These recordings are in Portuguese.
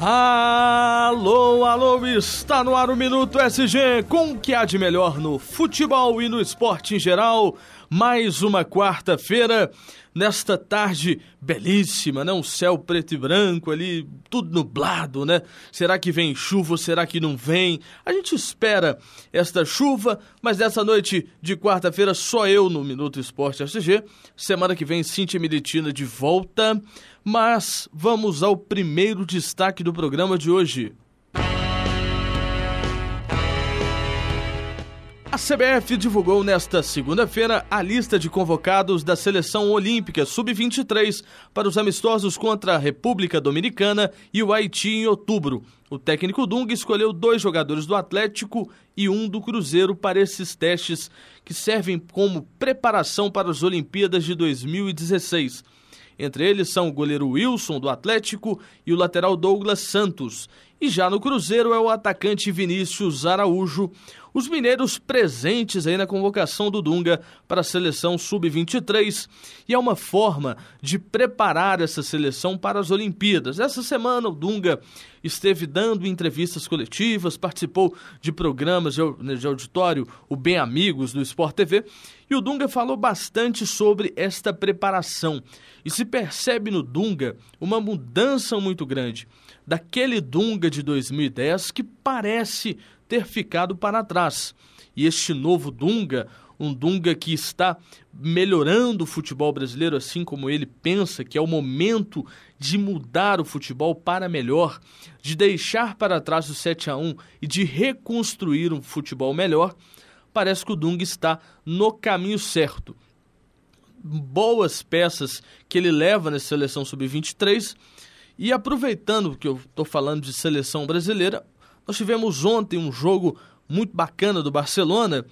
Alô, alô, está no ar o Minuto SG com o que há de melhor no futebol e no esporte em geral. Mais uma quarta-feira nesta tarde belíssima, né? Um céu preto e branco ali, tudo nublado, né? Será que vem chuva será que não vem? A gente espera esta chuva, mas dessa noite de quarta-feira só eu no Minuto Esporte SG. Semana que vem, Cintia Militina de volta. Mas vamos ao primeiro destaque do programa de hoje. A CBF divulgou nesta segunda-feira a lista de convocados da Seleção Olímpica Sub-23 para os amistosos contra a República Dominicana e o Haiti em outubro. O técnico Dung escolheu dois jogadores do Atlético e um do Cruzeiro para esses testes que servem como preparação para as Olimpíadas de 2016. Entre eles são o goleiro Wilson, do Atlético, e o lateral Douglas Santos. E já no Cruzeiro é o atacante Vinícius Araújo. Os mineiros presentes aí na convocação do Dunga para a seleção sub-23 e é uma forma de preparar essa seleção para as Olimpíadas. Essa semana o Dunga esteve dando entrevistas coletivas, participou de programas de auditório, o Bem Amigos do Sport TV, e o Dunga falou bastante sobre esta preparação. E se percebe no Dunga uma mudança muito grande daquele Dunga de 2010 que parece ter ficado para trás. E este novo Dunga, um Dunga que está melhorando o futebol brasileiro, assim como ele pensa que é o momento de mudar o futebol para melhor, de deixar para trás o 7 a 1 e de reconstruir um futebol melhor, parece que o Dunga está no caminho certo. Boas peças que ele leva na seleção sub-23 e aproveitando que eu estou falando de seleção brasileira, nós tivemos ontem um jogo muito bacana do Barcelona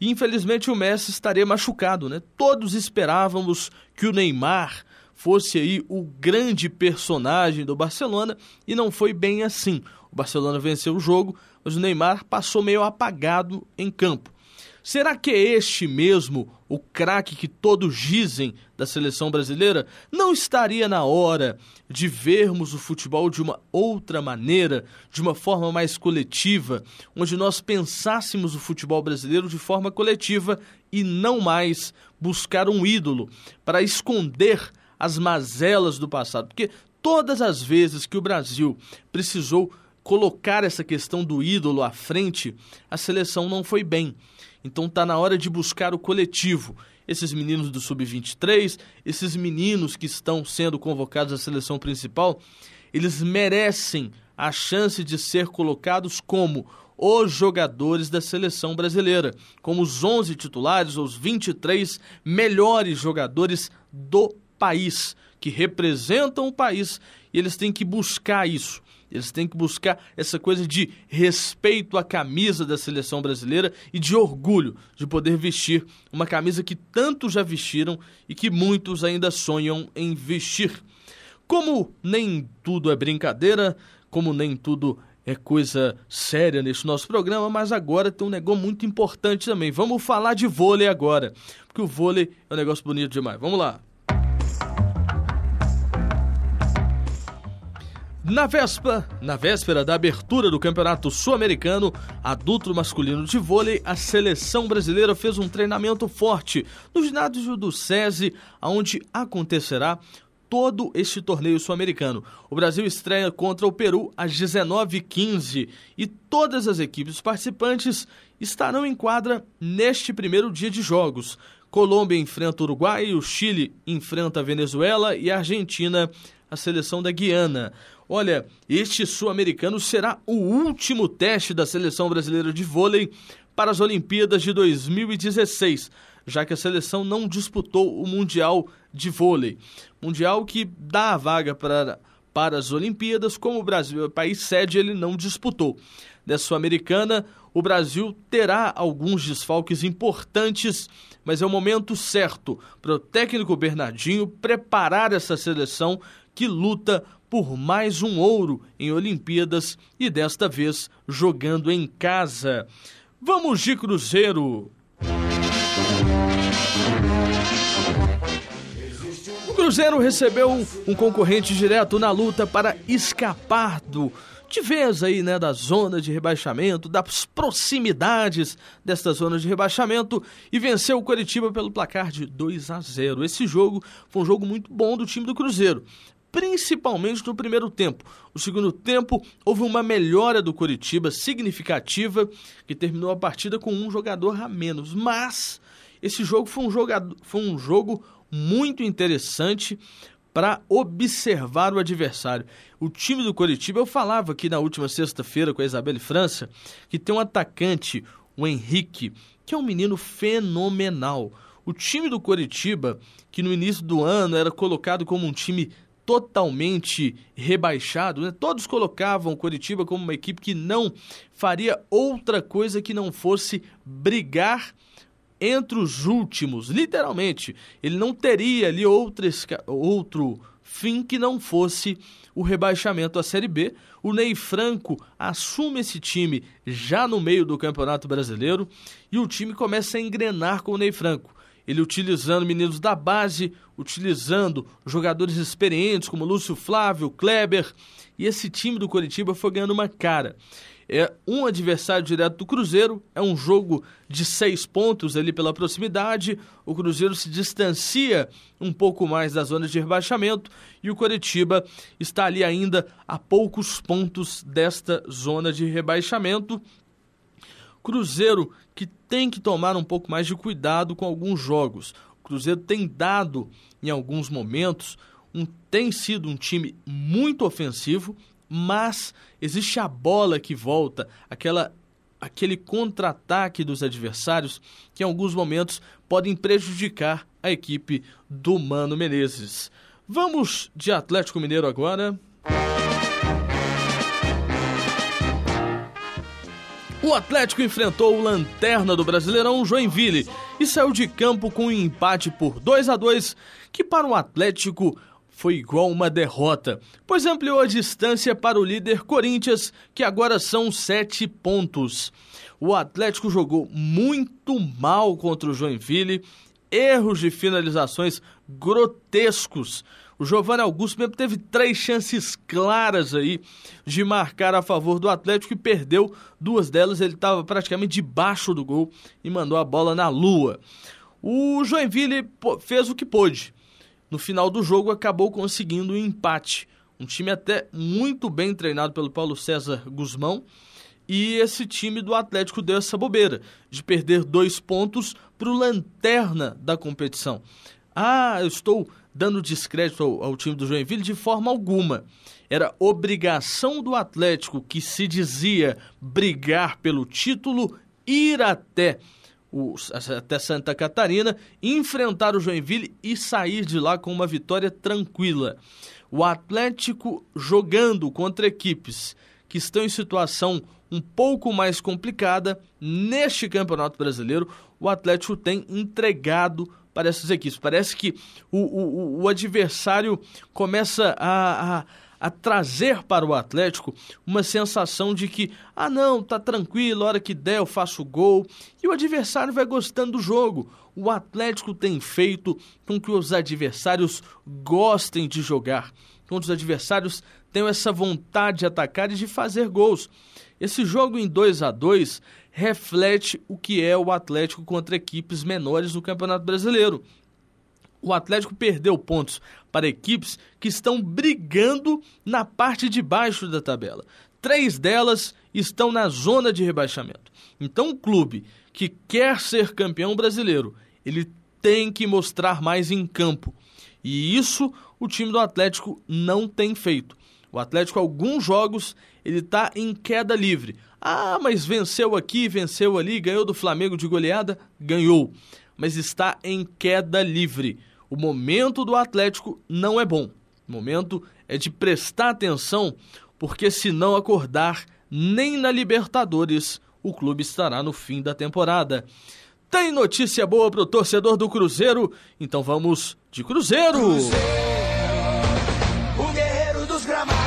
e infelizmente o Messi estaria machucado, né? Todos esperávamos que o Neymar fosse aí o grande personagem do Barcelona e não foi bem assim. O Barcelona venceu o jogo, mas o Neymar passou meio apagado em campo. Será que é este mesmo o craque que todos dizem da seleção brasileira? Não estaria na hora de vermos o futebol de uma outra maneira, de uma forma mais coletiva, onde nós pensássemos o futebol brasileiro de forma coletiva e não mais buscar um ídolo para esconder as mazelas do passado? Porque todas as vezes que o Brasil precisou colocar essa questão do ídolo à frente, a seleção não foi bem. Então está na hora de buscar o coletivo. Esses meninos do Sub-23, esses meninos que estão sendo convocados à seleção principal, eles merecem a chance de ser colocados como os jogadores da seleção brasileira, como os 11 titulares os 23 melhores jogadores do país, que representam o país, e eles têm que buscar isso. Eles têm que buscar essa coisa de respeito à camisa da seleção brasileira e de orgulho de poder vestir uma camisa que tantos já vestiram e que muitos ainda sonham em vestir. Como nem tudo é brincadeira, como nem tudo é coisa séria nesse nosso programa, mas agora tem um negócio muito importante também. Vamos falar de vôlei agora, porque o vôlei é um negócio bonito demais. Vamos lá. Na véspera, na véspera da abertura do Campeonato Sul-Americano Adulto Masculino de Vôlei, a seleção brasileira fez um treinamento forte no ginásio do SESI, onde acontecerá todo este torneio sul-americano. O Brasil estreia contra o Peru às 19h15 e todas as equipes participantes estarão em quadra neste primeiro dia de jogos. Colômbia enfrenta o Uruguai, o Chile enfrenta a Venezuela e a Argentina a seleção da Guiana. Olha, este sul-americano será o último teste da seleção brasileira de vôlei para as Olimpíadas de 2016, já que a seleção não disputou o Mundial de Vôlei. Mundial que dá a vaga para, para as Olimpíadas, como o Brasil é país sede, ele não disputou. Nessa Sul-Americana, o Brasil terá alguns desfalques importantes, mas é o momento certo para o técnico Bernardinho preparar essa seleção que luta por mais um ouro em Olimpíadas e desta vez jogando em casa. Vamos de Cruzeiro! Cruzeiro recebeu um concorrente direto na luta para escapar do de vez aí, né, da zona de rebaixamento, das proximidades desta zona de rebaixamento e venceu o Coritiba pelo placar de 2 a 0. Esse jogo foi um jogo muito bom do time do Cruzeiro principalmente no primeiro tempo. No segundo tempo, houve uma melhora do Coritiba significativa, que terminou a partida com um jogador a menos. Mas esse jogo foi um, jogador, foi um jogo muito interessante para observar o adversário. O time do Coritiba, eu falava aqui na última sexta-feira com a Isabelle França, que tem um atacante, o Henrique, que é um menino fenomenal. O time do Coritiba, que no início do ano era colocado como um time totalmente rebaixado, né? todos colocavam o Coritiba como uma equipe que não faria outra coisa que não fosse brigar entre os últimos, literalmente. Ele não teria ali outro, outro fim que não fosse o rebaixamento à Série B. O Ney Franco assume esse time já no meio do Campeonato Brasileiro e o time começa a engrenar com o Ney Franco. Ele utilizando meninos da base, utilizando jogadores experientes como Lúcio Flávio, Kleber, e esse time do Coritiba foi ganhando uma cara é um adversário direto do Cruzeiro, é um jogo de seis pontos ali pela proximidade. O Cruzeiro se distancia um pouco mais da zona de rebaixamento e o Coritiba está ali ainda a poucos pontos desta zona de rebaixamento. Cruzeiro que tem que tomar um pouco mais de cuidado com alguns jogos. O Cruzeiro tem dado em alguns momentos um, tem sido um time muito ofensivo, mas existe a bola que volta, aquela aquele contra-ataque dos adversários que em alguns momentos podem prejudicar a equipe do Mano Menezes. Vamos de Atlético Mineiro agora. O Atlético enfrentou o lanterna do Brasileirão Joinville e saiu de campo com um empate por 2 a 2, que para o Atlético foi igual uma derrota, pois ampliou a distância para o líder Corinthians, que agora são sete pontos. O Atlético jogou muito mal contra o Joinville, erros de finalizações grotescos. O Giovanni Augusto mesmo teve três chances claras aí de marcar a favor do Atlético e perdeu duas delas. Ele estava praticamente debaixo do gol e mandou a bola na lua. O Joinville fez o que pôde no final do jogo acabou conseguindo um empate. Um time até muito bem treinado pelo Paulo César Guzmão. E esse time do Atlético deu essa bobeira de perder dois pontos para o lanterna da competição. Ah, eu estou dando descrédito ao, ao, time do Joinville de forma alguma. Era obrigação do Atlético, que se dizia brigar pelo título, ir até o, até Santa Catarina, enfrentar o Joinville e sair de lá com uma vitória tranquila. O Atlético jogando contra equipes que estão em situação um pouco mais complicada neste Campeonato Brasileiro, o Atlético tem entregado para essas equipes. Parece que o, o, o adversário começa a, a a trazer para o Atlético uma sensação de que, ah não, tá tranquilo, a hora que der eu faço gol, e o adversário vai gostando do jogo. O Atlético tem feito com que os adversários gostem de jogar, com que os adversários tenham essa vontade de atacar e de fazer gols. Esse jogo em 2 a 2 reflete o que é o Atlético contra equipes menores do Campeonato Brasileiro o Atlético perdeu pontos para equipes que estão brigando na parte de baixo da tabela. Três delas estão na zona de rebaixamento. Então, o clube que quer ser campeão brasileiro, ele tem que mostrar mais em campo. E isso o time do Atlético não tem feito. O Atlético, alguns jogos, ele está em queda livre. Ah, mas venceu aqui, venceu ali, ganhou do Flamengo de goleada? Ganhou. Mas está em queda livre o momento do Atlético não é bom. O momento é de prestar atenção, porque se não acordar, nem na Libertadores o clube estará no fim da temporada. Tem notícia boa para o torcedor do Cruzeiro? Então vamos de Cruzeiro! Cruzeiro o guerreiro dos gramados.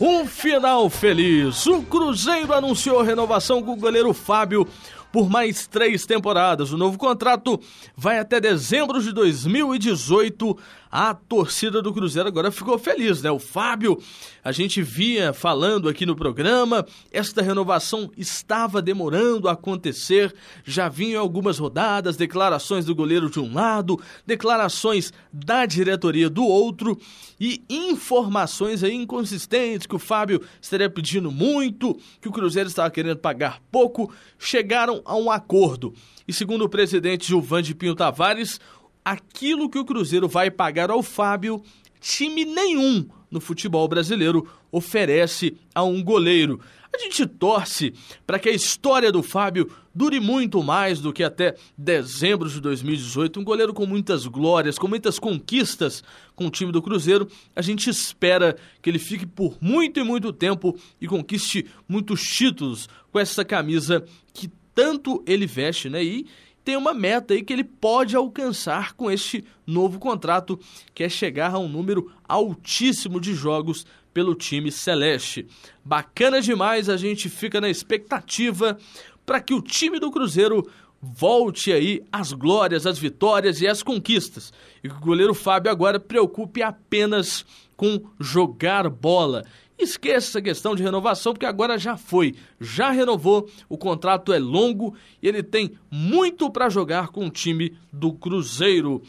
Um final feliz. O Cruzeiro anunciou renovação com o goleiro Fábio por mais três temporadas. O novo contrato vai até dezembro de 2018 a torcida do Cruzeiro agora ficou feliz, né? O Fábio, a gente via falando aqui no programa, esta renovação estava demorando a acontecer, já vinham algumas rodadas, declarações do goleiro de um lado, declarações da diretoria do outro e informações aí inconsistentes que o Fábio estaria pedindo muito, que o Cruzeiro estava querendo pagar pouco, chegaram a um acordo. E segundo o presidente Gilvan de Pinho Tavares, aquilo que o Cruzeiro vai pagar ao Fábio, time nenhum no futebol brasileiro oferece a um goleiro. A gente torce para que a história do Fábio dure muito mais do que até dezembro de 2018. Um goleiro com muitas glórias, com muitas conquistas com o time do Cruzeiro. A gente espera que ele fique por muito e muito tempo e conquiste muitos títulos com essa camisa que tanto ele veste, né? E tem uma meta aí que ele pode alcançar com este novo contrato, que é chegar a um número altíssimo de jogos pelo time celeste. Bacana demais, a gente fica na expectativa para que o time do Cruzeiro volte aí às glórias, às vitórias e às conquistas. E que o goleiro Fábio agora preocupe apenas com jogar bola. Esqueça essa questão de renovação, porque agora já foi, já renovou, o contrato é longo e ele tem muito para jogar com o time do Cruzeiro.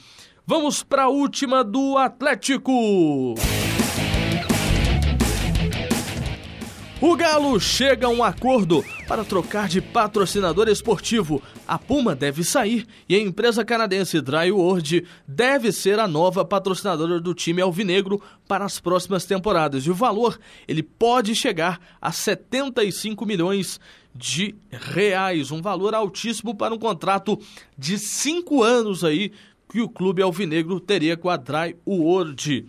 Vamos para a última do Atlético. O Galo chega a um acordo para trocar de patrocinador esportivo. A Puma deve sair e a empresa canadense Dryworld deve ser a nova patrocinadora do time alvinegro para as próximas temporadas. E o valor ele pode chegar a 75 milhões de reais, um valor altíssimo para um contrato de cinco anos aí que o clube alvinegro teria com a Dryworld.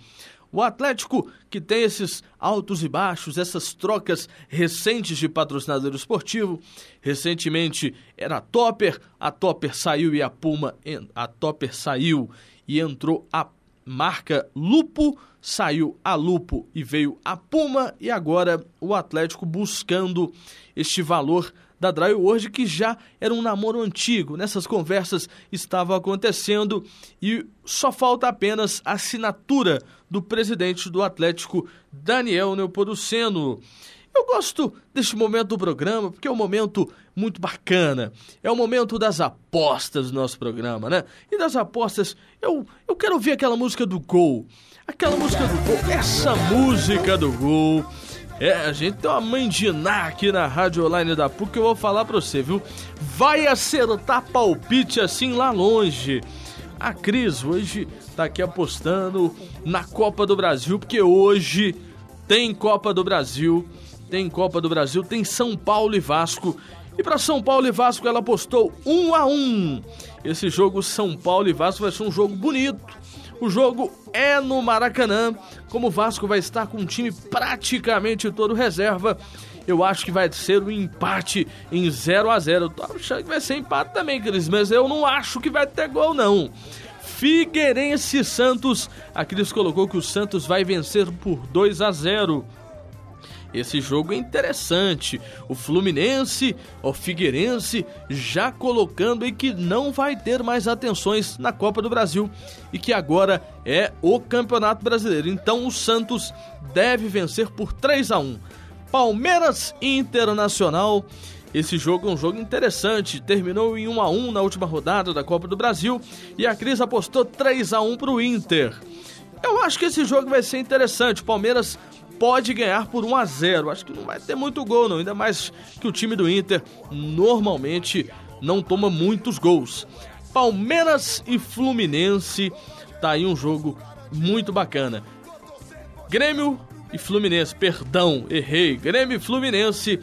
O Atlético, que tem esses altos e baixos, essas trocas recentes de patrocinador esportivo, recentemente era a Topper, a Topper saiu e a Puma, a Topper saiu e entrou a marca Lupo, saiu a Lupo e veio a Puma e agora o Atlético buscando este valor da Dry World, que já era um namoro antigo. Nessas conversas estavam acontecendo e só falta apenas a assinatura do presidente do Atlético, Daniel Neopoduceno. Eu gosto deste momento do programa porque é um momento muito bacana. É o momento das apostas do nosso programa, né? E das apostas, eu, eu quero ouvir aquela música do gol. Aquela música do gol, essa música do gol é, a gente tem uma mãe de Ná aqui na Rádio Online da PUC que eu vou falar pra você, viu? Vai acertar palpite assim lá longe. A Cris hoje tá aqui apostando na Copa do Brasil, porque hoje tem Copa do Brasil, tem Copa do Brasil, tem São Paulo e Vasco. E para São Paulo e Vasco ela apostou um a um. Esse jogo São Paulo e Vasco vai ser um jogo bonito o jogo é no Maracanã. Como o Vasco vai estar com um time praticamente todo reserva, eu acho que vai ser um empate em 0 a 0 Eu tô achando que vai ser empate também, Cris, mas eu não acho que vai ter gol, não. Figueirense Santos. A Cris colocou que o Santos vai vencer por 2 a 0 esse jogo é interessante. O Fluminense, o Figueirense, já colocando em que não vai ter mais atenções na Copa do Brasil e que agora é o Campeonato Brasileiro. Então o Santos deve vencer por 3 a 1. Palmeiras Internacional. Esse jogo é um jogo interessante, terminou em 1 a 1 na última rodada da Copa do Brasil e a Cris apostou 3 a 1 para o Inter. Eu acho que esse jogo vai ser interessante. Palmeiras pode ganhar por 1 a 0. Acho que não vai ter muito gol não, ainda mais que o time do Inter normalmente não toma muitos gols. Palmeiras e Fluminense, tá aí um jogo muito bacana. Grêmio e Fluminense, perdão, errei. Grêmio e Fluminense,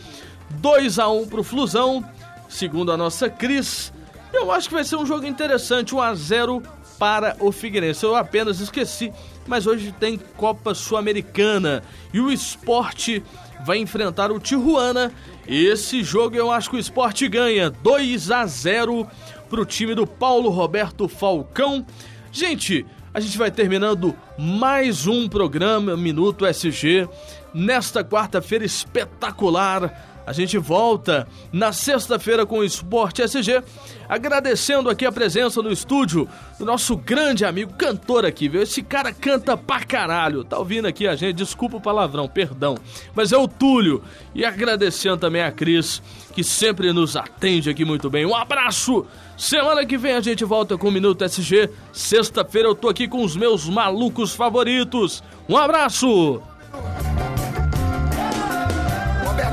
2 a 1 pro Flusão, segundo a nossa Cris. Eu acho que vai ser um jogo interessante, 1 a 0 para o Figueirense. Eu apenas esqueci, mas hoje tem Copa Sul-Americana e o esporte vai enfrentar o Tijuana. Esse jogo eu acho que o esporte ganha 2 a 0 para o time do Paulo Roberto Falcão. Gente, a gente vai terminando mais um programa Minuto SG nesta quarta-feira espetacular A gente volta na sexta-feira com o Esporte SG, agradecendo aqui a presença no estúdio do nosso grande amigo cantor aqui, viu? Esse cara canta pra caralho. Tá ouvindo aqui a gente? Desculpa o palavrão, perdão. Mas é o Túlio. E agradecendo também a Cris, que sempre nos atende aqui muito bem. Um abraço! Semana que vem a gente volta com o Minuto SG. Sexta-feira eu tô aqui com os meus malucos favoritos. Um abraço!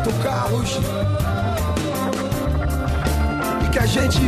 Roberto Carlos. E que a gente